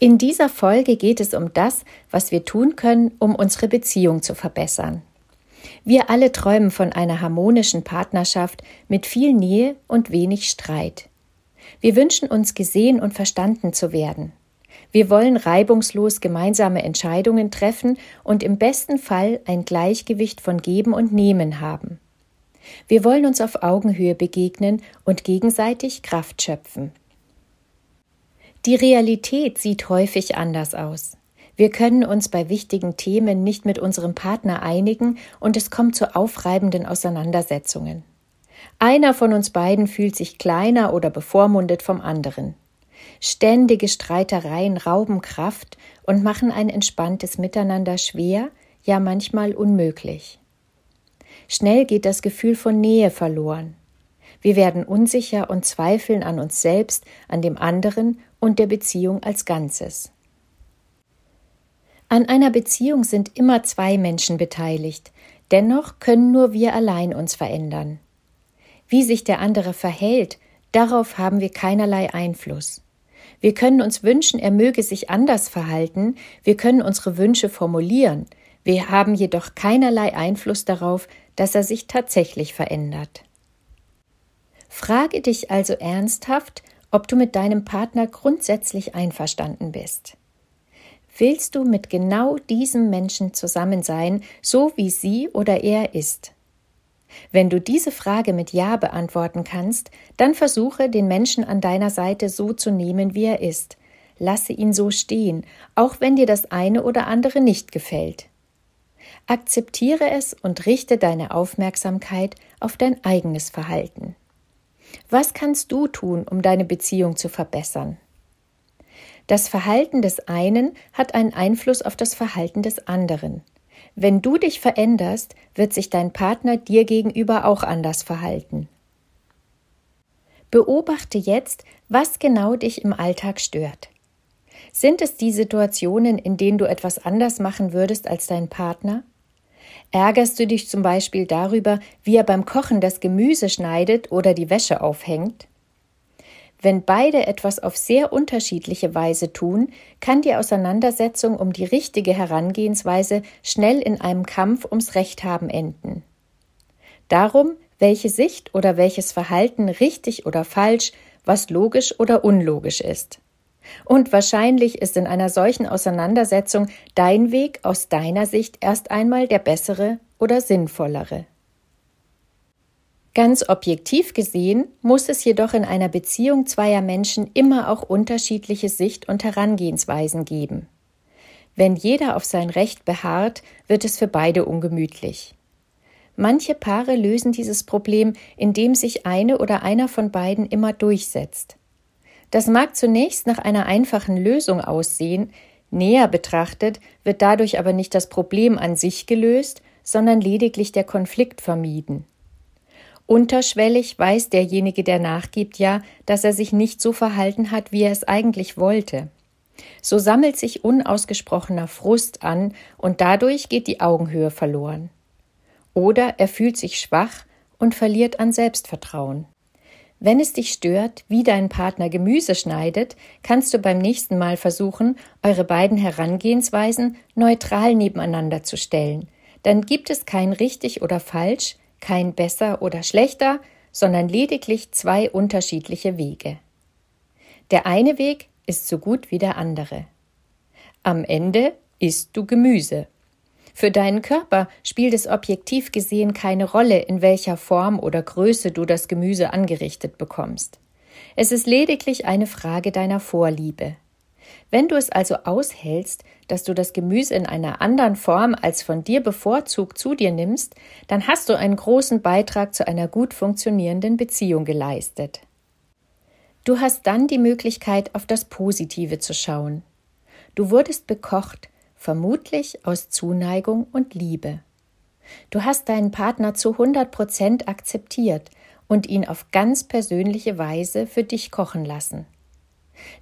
In dieser Folge geht es um das, was wir tun können, um unsere Beziehung zu verbessern. Wir alle träumen von einer harmonischen Partnerschaft mit viel Nähe und wenig Streit. Wir wünschen uns gesehen und verstanden zu werden. Wir wollen reibungslos gemeinsame Entscheidungen treffen und im besten Fall ein Gleichgewicht von Geben und Nehmen haben. Wir wollen uns auf Augenhöhe begegnen und gegenseitig Kraft schöpfen. Die Realität sieht häufig anders aus. Wir können uns bei wichtigen Themen nicht mit unserem Partner einigen und es kommt zu aufreibenden Auseinandersetzungen. Einer von uns beiden fühlt sich kleiner oder bevormundet vom anderen. Ständige Streitereien rauben Kraft und machen ein entspanntes Miteinander schwer, ja manchmal unmöglich. Schnell geht das Gefühl von Nähe verloren. Wir werden unsicher und zweifeln an uns selbst, an dem anderen und der Beziehung als Ganzes. An einer Beziehung sind immer zwei Menschen beteiligt, dennoch können nur wir allein uns verändern. Wie sich der andere verhält, darauf haben wir keinerlei Einfluss. Wir können uns wünschen, er möge sich anders verhalten, wir können unsere Wünsche formulieren, wir haben jedoch keinerlei Einfluss darauf, dass er sich tatsächlich verändert. Frage dich also ernsthaft, ob du mit deinem Partner grundsätzlich einverstanden bist. Willst du mit genau diesem Menschen zusammen sein, so wie sie oder er ist? Wenn du diese Frage mit Ja beantworten kannst, dann versuche, den Menschen an deiner Seite so zu nehmen, wie er ist. Lasse ihn so stehen, auch wenn dir das eine oder andere nicht gefällt. Akzeptiere es und richte deine Aufmerksamkeit auf dein eigenes Verhalten. Was kannst du tun, um deine Beziehung zu verbessern? Das Verhalten des einen hat einen Einfluss auf das Verhalten des anderen. Wenn du dich veränderst, wird sich dein Partner dir gegenüber auch anders verhalten. Beobachte jetzt, was genau dich im Alltag stört. Sind es die Situationen, in denen du etwas anders machen würdest als dein Partner? Ärgerst du dich zum Beispiel darüber, wie er beim Kochen das Gemüse schneidet oder die Wäsche aufhängt? Wenn beide etwas auf sehr unterschiedliche Weise tun, kann die Auseinandersetzung um die richtige Herangehensweise schnell in einem Kampf ums Recht haben enden. Darum, welche Sicht oder welches Verhalten richtig oder falsch, was logisch oder unlogisch ist. Und wahrscheinlich ist in einer solchen Auseinandersetzung dein Weg aus deiner Sicht erst einmal der bessere oder sinnvollere. Ganz objektiv gesehen muss es jedoch in einer Beziehung zweier Menschen immer auch unterschiedliche Sicht- und Herangehensweisen geben. Wenn jeder auf sein Recht beharrt, wird es für beide ungemütlich. Manche Paare lösen dieses Problem, indem sich eine oder einer von beiden immer durchsetzt. Das mag zunächst nach einer einfachen Lösung aussehen, näher betrachtet wird dadurch aber nicht das Problem an sich gelöst, sondern lediglich der Konflikt vermieden. Unterschwellig weiß derjenige, der nachgibt, ja, dass er sich nicht so verhalten hat, wie er es eigentlich wollte. So sammelt sich unausgesprochener Frust an und dadurch geht die Augenhöhe verloren. Oder er fühlt sich schwach und verliert an Selbstvertrauen. Wenn es dich stört, wie dein Partner Gemüse schneidet, kannst du beim nächsten Mal versuchen, eure beiden Herangehensweisen neutral nebeneinander zu stellen. Dann gibt es kein richtig oder falsch, kein besser oder schlechter, sondern lediglich zwei unterschiedliche Wege. Der eine Weg ist so gut wie der andere. Am Ende isst du Gemüse für deinen Körper spielt es objektiv gesehen keine Rolle, in welcher Form oder Größe du das Gemüse angerichtet bekommst. Es ist lediglich eine Frage deiner Vorliebe. Wenn du es also aushältst, dass du das Gemüse in einer anderen Form als von dir bevorzugt zu dir nimmst, dann hast du einen großen Beitrag zu einer gut funktionierenden Beziehung geleistet. Du hast dann die Möglichkeit, auf das Positive zu schauen. Du wurdest bekocht, vermutlich aus Zuneigung und Liebe. Du hast deinen Partner zu 100 Prozent akzeptiert und ihn auf ganz persönliche Weise für dich kochen lassen.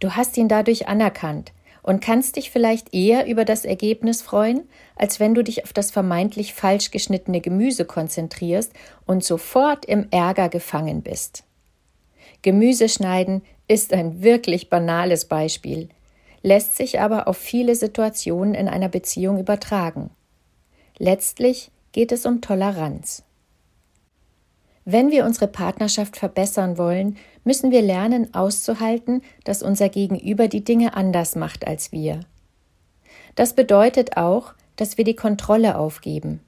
Du hast ihn dadurch anerkannt und kannst dich vielleicht eher über das Ergebnis freuen, als wenn du dich auf das vermeintlich falsch geschnittene Gemüse konzentrierst und sofort im Ärger gefangen bist. Gemüse schneiden ist ein wirklich banales Beispiel, lässt sich aber auf viele Situationen in einer Beziehung übertragen. Letztlich geht es um Toleranz. Wenn wir unsere Partnerschaft verbessern wollen, müssen wir lernen auszuhalten, dass unser Gegenüber die Dinge anders macht als wir. Das bedeutet auch, dass wir die Kontrolle aufgeben.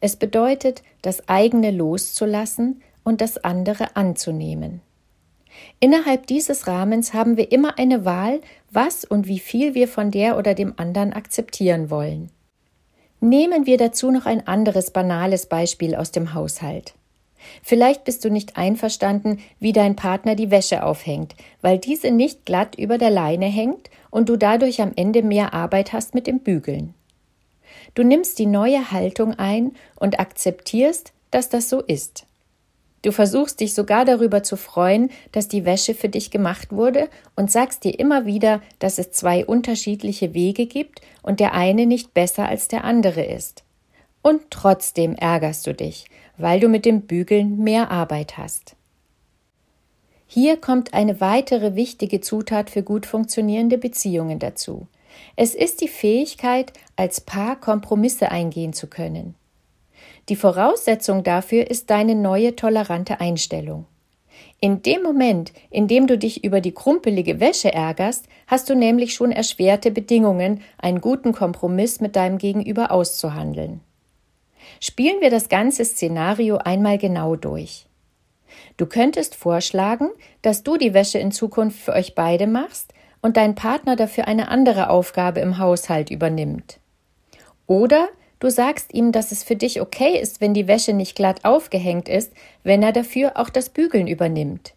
Es bedeutet, das eigene loszulassen und das andere anzunehmen. Innerhalb dieses Rahmens haben wir immer eine Wahl, was und wie viel wir von der oder dem anderen akzeptieren wollen. Nehmen wir dazu noch ein anderes banales Beispiel aus dem Haushalt. Vielleicht bist du nicht einverstanden, wie dein Partner die Wäsche aufhängt, weil diese nicht glatt über der Leine hängt und du dadurch am Ende mehr Arbeit hast mit dem Bügeln. Du nimmst die neue Haltung ein und akzeptierst, dass das so ist. Du versuchst dich sogar darüber zu freuen, dass die Wäsche für dich gemacht wurde und sagst dir immer wieder, dass es zwei unterschiedliche Wege gibt und der eine nicht besser als der andere ist. Und trotzdem ärgerst du dich, weil du mit dem Bügeln mehr Arbeit hast. Hier kommt eine weitere wichtige Zutat für gut funktionierende Beziehungen dazu. Es ist die Fähigkeit, als Paar Kompromisse eingehen zu können. Die Voraussetzung dafür ist deine neue tolerante Einstellung. In dem Moment, in dem du dich über die krumpelige Wäsche ärgerst, hast du nämlich schon erschwerte Bedingungen, einen guten Kompromiss mit deinem Gegenüber auszuhandeln. Spielen wir das ganze Szenario einmal genau durch. Du könntest vorschlagen, dass du die Wäsche in Zukunft für euch beide machst und dein Partner dafür eine andere Aufgabe im Haushalt übernimmt. Oder Du sagst ihm, dass es für dich okay ist, wenn die Wäsche nicht glatt aufgehängt ist, wenn er dafür auch das Bügeln übernimmt.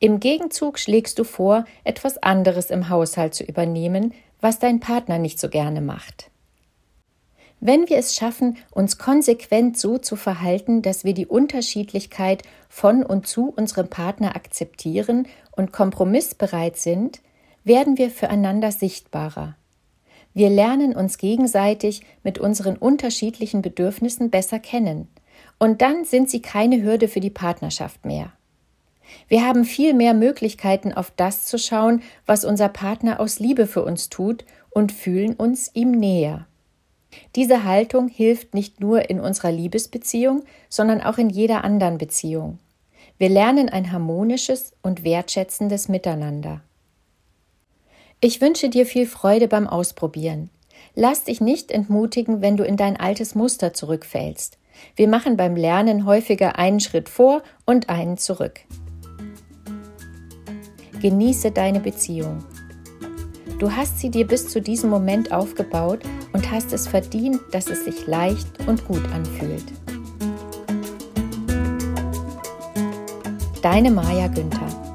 Im Gegenzug schlägst du vor, etwas anderes im Haushalt zu übernehmen, was dein Partner nicht so gerne macht. Wenn wir es schaffen, uns konsequent so zu verhalten, dass wir die Unterschiedlichkeit von und zu unserem Partner akzeptieren und kompromissbereit sind, werden wir füreinander sichtbarer. Wir lernen uns gegenseitig mit unseren unterschiedlichen Bedürfnissen besser kennen. Und dann sind sie keine Hürde für die Partnerschaft mehr. Wir haben viel mehr Möglichkeiten, auf das zu schauen, was unser Partner aus Liebe für uns tut und fühlen uns ihm näher. Diese Haltung hilft nicht nur in unserer Liebesbeziehung, sondern auch in jeder anderen Beziehung. Wir lernen ein harmonisches und wertschätzendes Miteinander. Ich wünsche dir viel Freude beim Ausprobieren. Lass dich nicht entmutigen, wenn du in dein altes Muster zurückfällst. Wir machen beim Lernen häufiger einen Schritt vor und einen zurück. Genieße deine Beziehung. Du hast sie dir bis zu diesem Moment aufgebaut und hast es verdient, dass es sich leicht und gut anfühlt. Deine Maja Günther